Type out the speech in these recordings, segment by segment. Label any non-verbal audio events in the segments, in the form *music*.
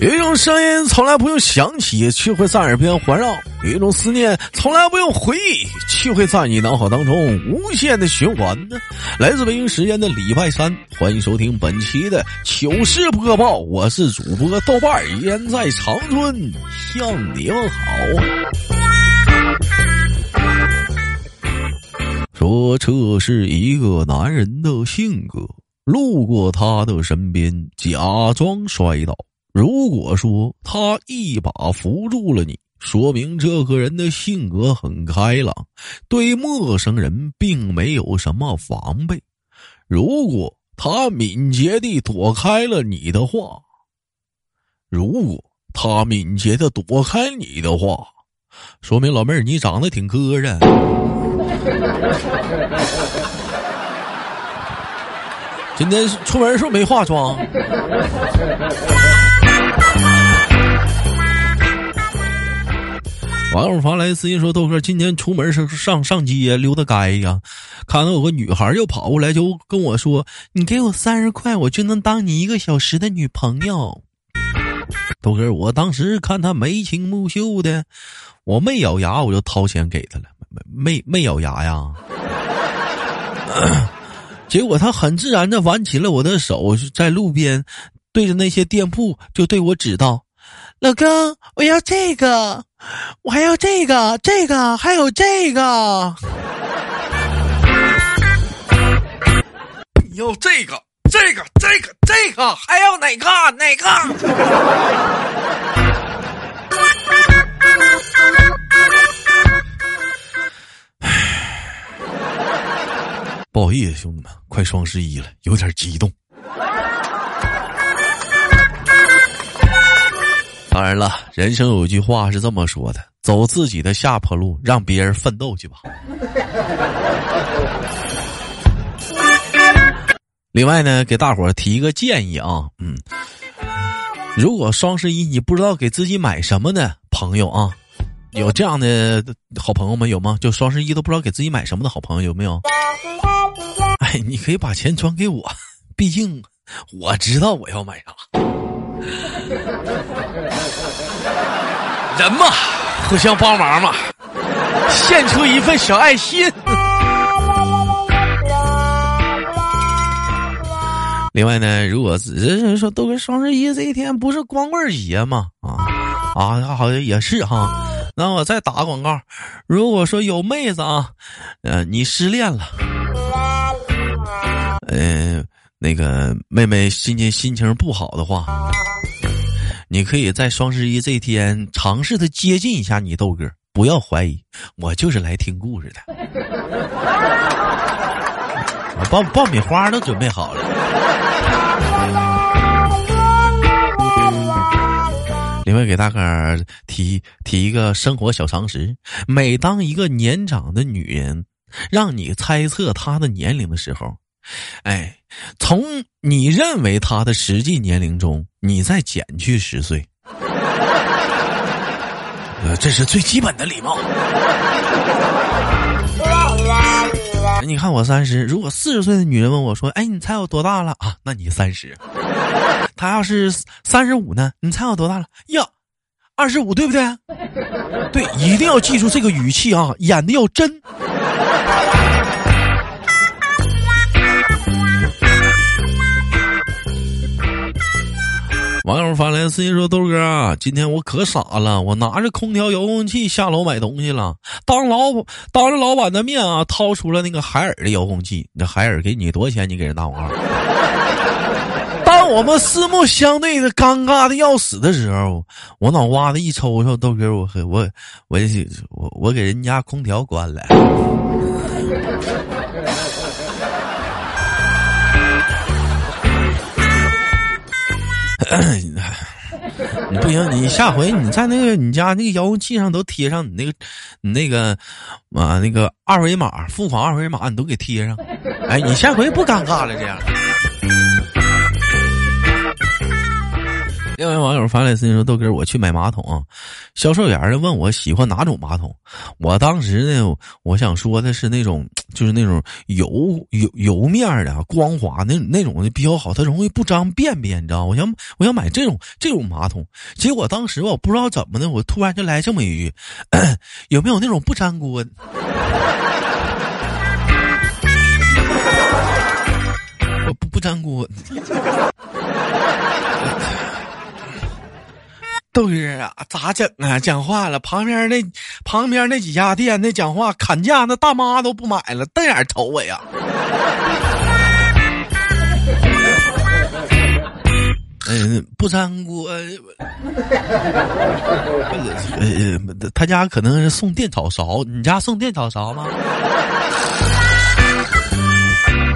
有一种声音从来不用想起，却会在耳边环绕；有一种思念从来不用回忆，却会在你脑海当中无限的循环呢。来自北京时间的礼拜三，欢迎收听本期的糗事播报，我是主播豆瓣儿，依然在长春向你们好。说这是一个男人的性格，路过他的身边，假装摔倒。如果说他一把扶住了你，说明这个人的性格很开朗，对陌生人并没有什么防备。如果他敏捷地躲开了你的话，如果他敏捷的躲开你的话，说明老妹儿你长得挺磕碜。今天出门是不是没化妆？网友发来私信说：“豆哥，今天出门是上上街溜达街呀，看到有个女孩又跑过来就跟我说：‘你给我三十块，我就能当你一个小时的女朋友。’豆哥，我当时看他眉清目秀的，我没咬牙，我就掏钱给他了，没没咬牙呀。*coughs* 结果他很自然的挽起了我的手，在路边对着那些店铺就对我指道。”老公，我要这个，我还要这个，这个还有这个。你要这个，这个，这个，这个，还要哪个？哪个？*sighs* 不好意思，兄弟们，快双十一了，有点激动。当然了，人生有一句话是这么说的：走自己的下坡路，让别人奋斗去吧。另外呢，给大伙提一个建议啊，嗯，如果双十一你不知道给自己买什么的朋友啊，有这样的好朋友们有吗？就双十一都不知道给自己买什么的好朋友有没有？哎，你可以把钱转给我，毕竟我知道我要买啥。*laughs* 人嘛，互相帮忙嘛，献出一份小爱心。*laughs* 另外呢，如果人人说都跟双十一这一天不是光棍节吗？啊啊，好像也是哈。那我再打个广告，如果说有妹子啊，呃，你失恋了，嗯，那个妹妹心情心情不好的话。你可以在双十一这天尝试的接近一下你豆哥，不要怀疑，我就是来听故事的。爆爆米花都准备好了。另外给大伙儿提提一个生活小常识：每当一个年长的女人让你猜测她的年龄的时候。哎，从你认为他的实际年龄中，你再减去十岁，呃，这是最基本的礼貌。你看我三十，如果四十岁的女人问我说：“哎，你猜我多大了啊？”那你三十。他要是三十五呢？你猜我多大了？呀，二十五，对不对？对，一定要记住这个语气啊，演的要真。网友发来私信说：“豆哥啊，今天我可傻了，我拿着空调遥控器下楼买东西了，当老当着老板的面啊，掏出了那个海尔的遥控器。那海尔给你多少钱？你给人打广告。*laughs* 当我们四目相对的尴尬的要死的时候，我脑瓜子一抽抽，豆哥，我我我我我给人家空调关了。” *coughs* 你不行，你下回你在那个你家那个遥控器上都贴上你那个你那个啊那个二维码付款二维码，你都给贴上。哎，你下回不尴尬了这样。另外网友发来私信说：“豆哥，我去买马桶啊，销售员问我喜欢哪种马桶，我当时呢，我想说的是那种，*tsk* 就是那种油油油面的、光滑那那种的比较好，它容易不脏便便，你知道我想我想买这种这种马桶，结果当时我不知道怎么的，我突然就来这么一句：*clears throat* 有没有那种不粘锅？我 *laughs* 不不粘锅。*laughs* ”豆哥啊，咋整啊？讲话了，旁边那旁边那几家店那讲话砍价，那大妈都不买了，瞪眼瞅我呀。嗯，*laughs* 不粘锅。呃，他家可能是送电炒勺，你家送电炒勺吗？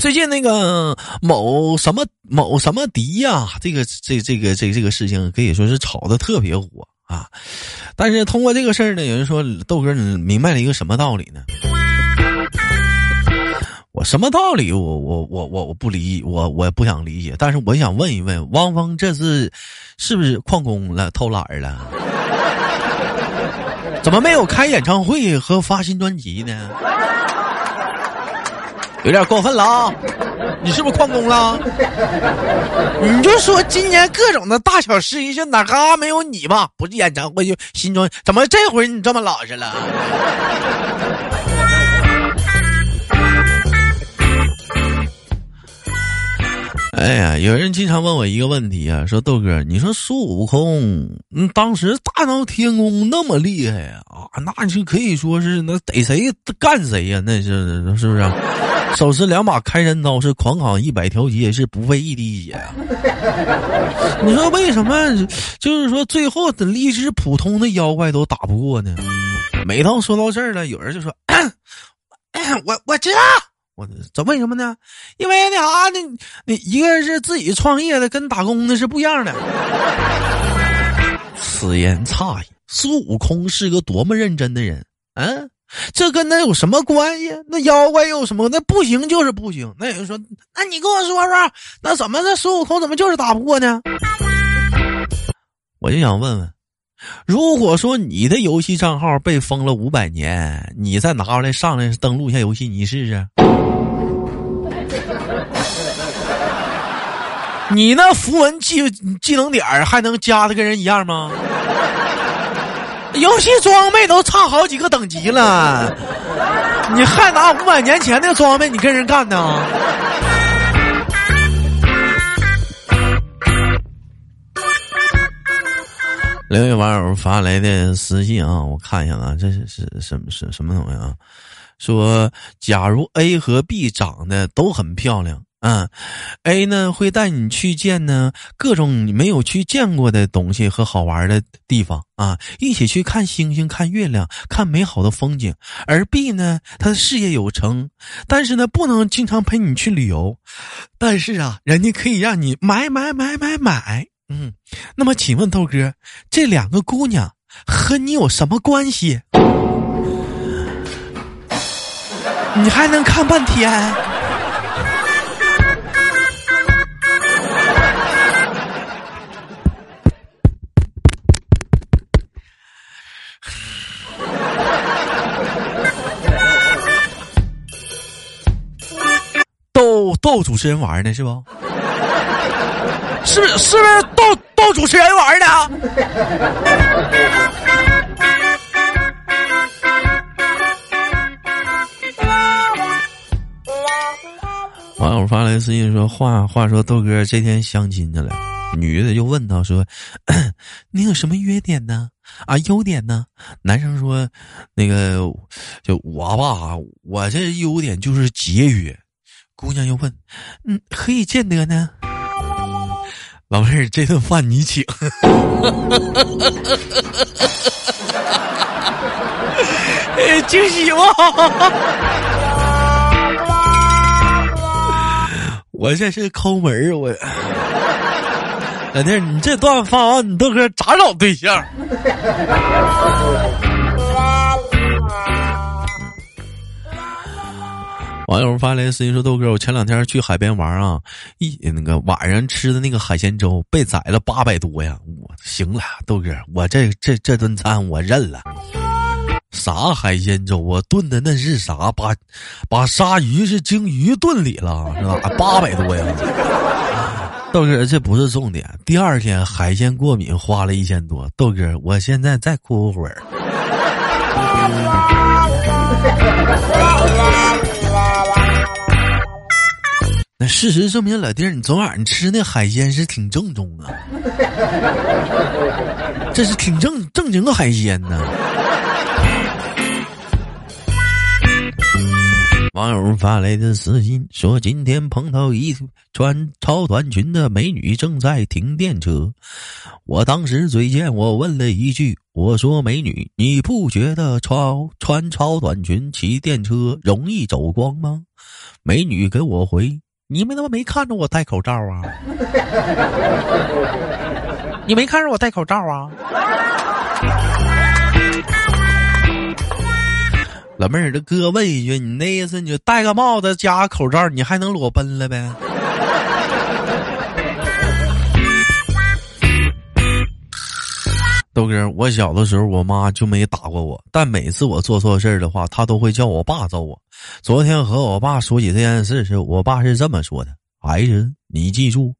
最近那个某什么某什么迪呀，这个这这个这这个事情可以说是炒的特别火啊。但是通过这个事儿呢，有人说豆哥，你明白了一个什么道理呢？我什么道理？我我我我我不理，我我不想理解。但是我想问一问，汪峰这次是不是旷工了、偷懒了？*laughs* 怎么没有开演唱会和发新专辑呢？有点过分了啊！你是不是旷工了？你就说今年各种的大小事情，哪嘎没有你吧？不是演唱会就新装，怎么这回你这么老实了？哎呀，有人经常问我一个问题啊，说豆哥，你说孙悟空，嗯，当时大闹天宫那么厉害啊，那就可以说是那逮谁干谁呀，那是是不是？*laughs* 手持两把开山刀，是狂砍一百条街，是不费一滴血啊！*laughs* 你说为什么？就是说最后的一只普通的妖怪都打不过呢？每当说到这儿了，有人就说：“ *coughs* 我我知道，我这为什么呢？因为那啥，那那一个是自己创业的，跟打工的是不一样的。*laughs* ”此言差矣。孙悟空是个多么认真的人，嗯。这跟那有什么关系？那妖怪有什么？那不行就是不行。那有人说，那你跟我说说，那怎么那孙悟空怎么就是打不过呢？我就想问问，如果说你的游戏账号被封了五百年，你再拿出来上来登录一下游戏，你试试。*laughs* 你那符文技技能点还能加的跟人一样吗？游戏装备都差好几个等级了，你还拿五百年前的装备你跟人干呢？另一位网友发来的私信啊，我看一下啊，这是是什么是什么东西啊？说假如 A 和 B 长得都很漂亮。嗯，A 呢会带你去见呢各种你没有去见过的东西和好玩的地方啊，一起去看星星、看月亮、看美好的风景。而 B 呢，他事业有成，但是呢不能经常陪你去旅游，但是啊，人家可以让你买买买买买。嗯，那么请问豆哥，这两个姑娘和你有什么关系？*laughs* 你还能看半天？逗主持人玩呢是不？是不是不是逗逗主持人玩的？网友发来私信说：“话话说豆哥这天相亲去了，女的就问他说：‘ *clears throat* 你有什么优点呢？啊，优点呢？’男生说：‘那个就我吧，我这优点就是节约。’”姑娘又问：“嗯，何以见得呢？老妹儿，这顿饭你请。*laughs* 惊喜吗？*laughs* 我这是抠门儿，我老弟，你这段发完，你豆哥咋找对象？”网友发来私信说：“豆哥，我前两天去海边玩啊，一那个晚上吃的那个海鲜粥被宰了八百多呀！我行了，豆哥，我这这这顿餐我认了。啥海鲜粥啊？炖的那是啥？把把鲨鱼是鲸鱼炖里了是吧？八百多呀！豆哥，这不是重点。第二天海鲜过敏花了一千多。豆哥，我现在再哭会儿。”那事实证明，老弟儿，你昨晚你吃那海鲜是挺正宗啊，这是挺正正经的海鲜呢。网友发来的私信说：“今天碰到一穿超短裙的美女正在停电车，我当时嘴贱，我问了一句：我说美女，你不觉得超穿超短裙骑电车容易走光吗？美女给我回：你们他妈没看着我戴口罩啊？你没看着我戴口罩啊？”老妹儿，这哥问一句，你那意思，你戴个帽子加口罩，你还能裸奔了呗？豆哥，我小的时候，我妈就没打过我，但每次我做错事儿的话，她都会叫我爸揍我。昨天和我爸说起这件事时，我爸是这么说的：“孩子，你记住，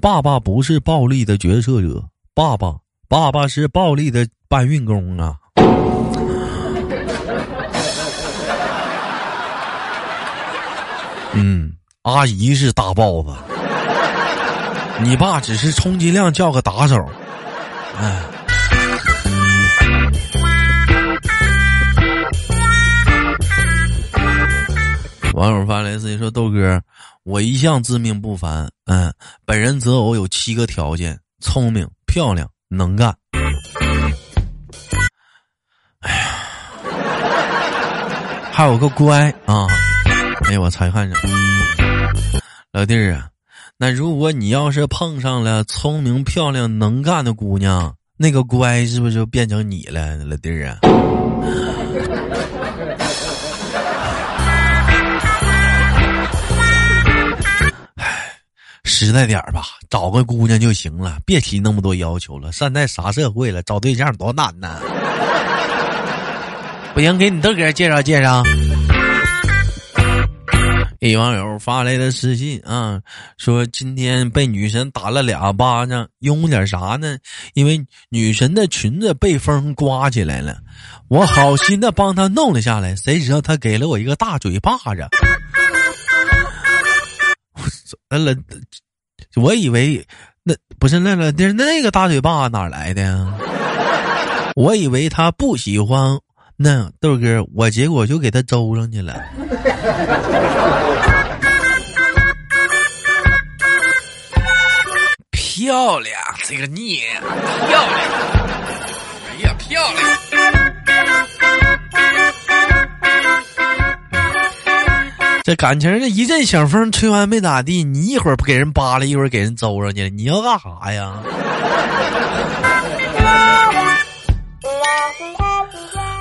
爸爸不是暴力的决策者，爸爸，爸爸是暴力的搬运工啊。*laughs* ”嗯，阿姨是大 boss，你爸只是充其量叫个打手。哎，网友发来私信说：“豆哥，我一向自命不凡，嗯，本人择偶有七个条件：聪明、漂亮、能干。”哎呀，还有个乖啊。哎，我才看着，老弟儿啊，那如果你要是碰上了聪明、漂亮、能干的姑娘，那个乖是不是就变成你了，老弟儿啊？实在点吧，找个姑娘就行了，别提那么多要求了。现在啥社会了，找对象多难呢？不行，给你豆哥介绍介绍。一网友发来的私信啊，说今天被女神打了俩巴掌，因为点啥呢？因为女神的裙子被风刮起来了，我好心的帮她弄了下来，谁知道她给了我一个大嘴巴子。*laughs* 完了，我以为那不是那个，那那个大嘴巴哪来的呀？*laughs* 我以为他不喜欢。那豆哥，我结果就给他周上去了。漂亮，这个你漂亮，哎呀，漂亮！这感情这一阵小风吹完没咋地，你一会儿不给人扒拉，一会儿给人揍上去，你要干啥呀？*laughs*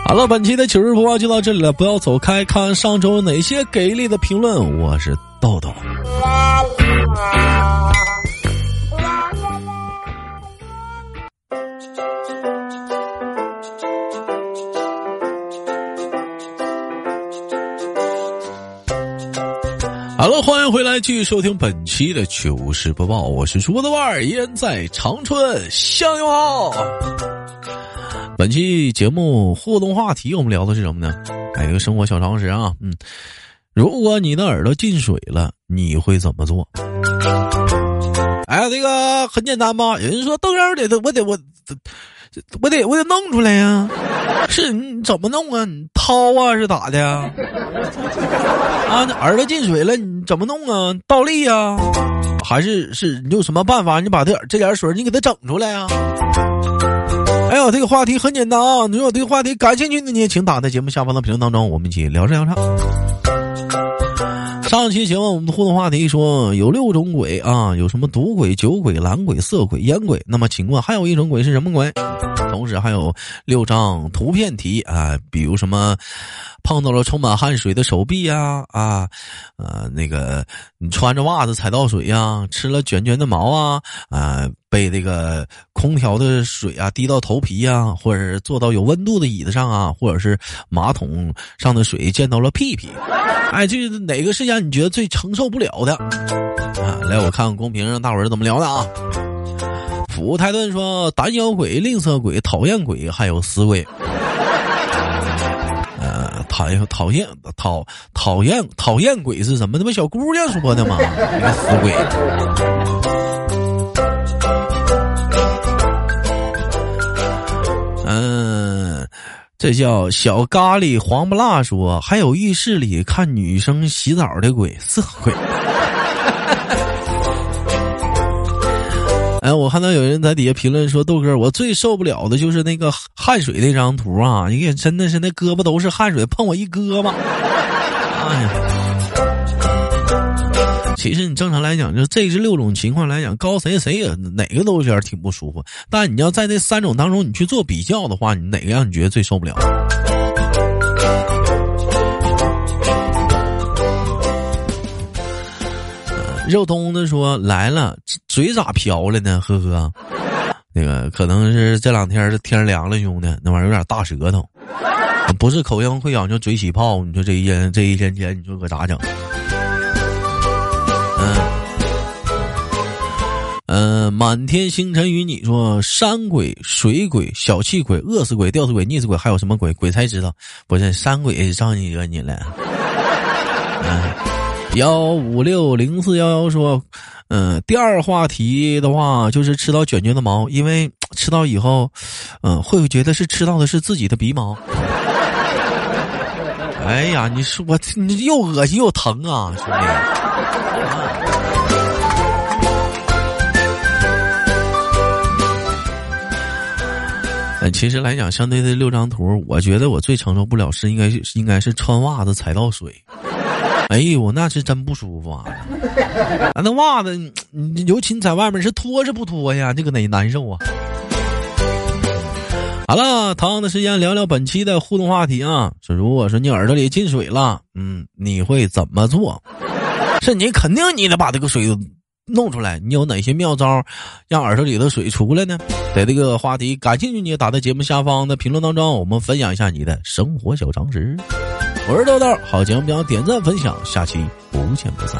好了，本期的糗事播报就到这里了，不要走开，看上周哪些给力的评论。我是豆豆。欢迎回来，继续收听本期的糗事播报。我是主播的万儿，依然在长春向你好。本期节目互动话题，我们聊的是什么呢？哎，一个生活小常识啊，嗯，如果你的耳朵进水了，你会怎么做？哎，这个很简单吧？有人说豆芽得我得我，我得我得弄出来呀，是你怎么弄啊？你掏啊是咋的呀？啊，耳朵进水了，你怎么弄啊？倒立呀？还是是你有什么办法？你把这这点水你给它整出来呀？哎呦，这个话题很简单啊！如果对话题感兴趣的你，请打在节目下方的评论当中，我们一起聊上聊上。上期节目我们的互动话题说有六种鬼啊，有什么赌鬼、酒鬼、懒鬼、色鬼、烟鬼。那么请问还有一种鬼是什么鬼？同时还有六张图片题啊，比如什么碰到了充满汗水的手臂呀，啊，呃，那个你穿着袜子踩到水呀，吃了卷卷的毛啊，啊，被这个空调的水啊滴到头皮呀，或者是坐到有温度的椅子上啊，或者是马桶上的水溅到了屁屁，哎，这哪个是让你觉得最承受不了的？啊，来，我看看公屏上大伙儿怎么聊的啊。福泰顿说：“胆小鬼、吝啬鬼、讨厌鬼，还有死鬼。”讨厌、讨厌、讨讨厌、讨厌鬼是什么？那不小姑娘说的吗？你个死鬼。嗯，这叫小咖喱黄不辣说，还有浴室里看女生洗澡的鬼，色鬼。哎，我看到有人在底下评论说：“豆哥，我最受不了的就是那个汗水那张图啊！你也，真的是那胳膊都是汗水，碰我一胳膊。哎呀，其实你正常来讲，就这是六种情况来讲，高谁谁也哪个都有点挺不舒服。但你要在这三种当中，你去做比较的话，你哪个让你觉得最受不了？”肉冬子说来了，嘴咋飘了呢？呵呵，那个可能是这两天天凉了，兄弟，那玩意儿有点大舌头，不是口腔溃疡就嘴起泡。你说这一天这一天天，你说可咋整？嗯嗯，满天星辰与你说，山鬼、水鬼、小气鬼、饿死鬼、吊死鬼、溺死鬼，还有什么鬼？鬼才知道。不是山鬼上你惹你了？*laughs* 嗯。幺五六零四幺幺说，嗯，第二话题的话就是吃到卷卷的毛，因为吃到以后，嗯，会觉得是吃到的是自己的鼻毛。*laughs* 哎呀，你说我你又恶心又疼啊，兄弟！嗯，其实来讲，相对这六张图，我觉得我最承受不了是应该是应该是穿袜子踩到水。哎呦，那是真不舒服啊！*laughs* 啊，那袜子，尤其你在外面是脱是不脱呀？这个哪难受啊！好了，同样的时间聊聊本期的互动话题啊。说如果说你耳朵里进水了，嗯，你会怎么做？是你肯定你得把这个水弄出来。你有哪些妙招让耳朵里的水出来呢？在这个话题感兴趣，你也打在节目下方的评论当中，我们分享一下你的生活小常识。我是豆豆，好节目别忘点赞分享，下期不见不散。